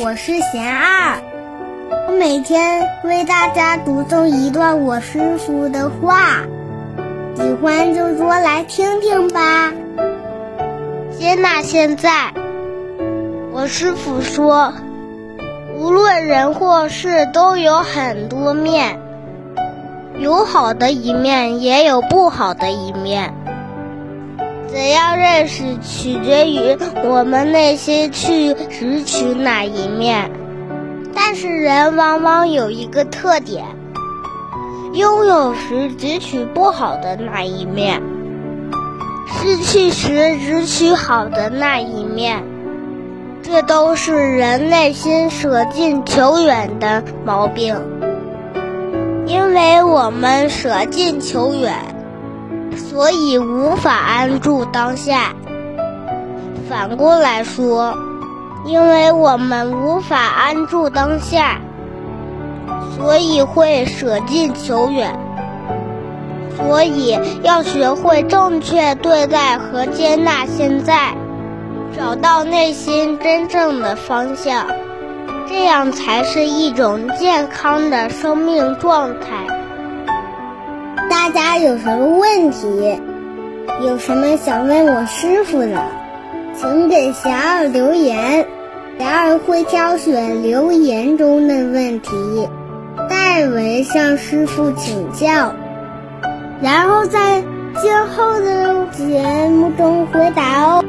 我是贤二，我每天为大家读诵一段我师傅的话，喜欢就多来听听吧。接纳现在，我师傅说，无论人或事都有很多面，有好的一面，也有不好的一面。怎样认识，取决于我们内心去拾取哪一面。但是人往往有一个特点，拥有时只取不好的那一面，失去时只取好的那一面。这都是人内心舍近求远的毛病。因为我们舍近求远。所以无法安住当下。反过来说，因为我们无法安住当下，所以会舍近求远。所以要学会正确对待和接纳现在，找到内心真正的方向，这样才是一种健康的生命状态。大家有什么问题？有什么想问我师傅的，请给贤儿留言，贤儿会挑选留言中的问题，代为向师傅请教，然后在今后的节目中回答哦。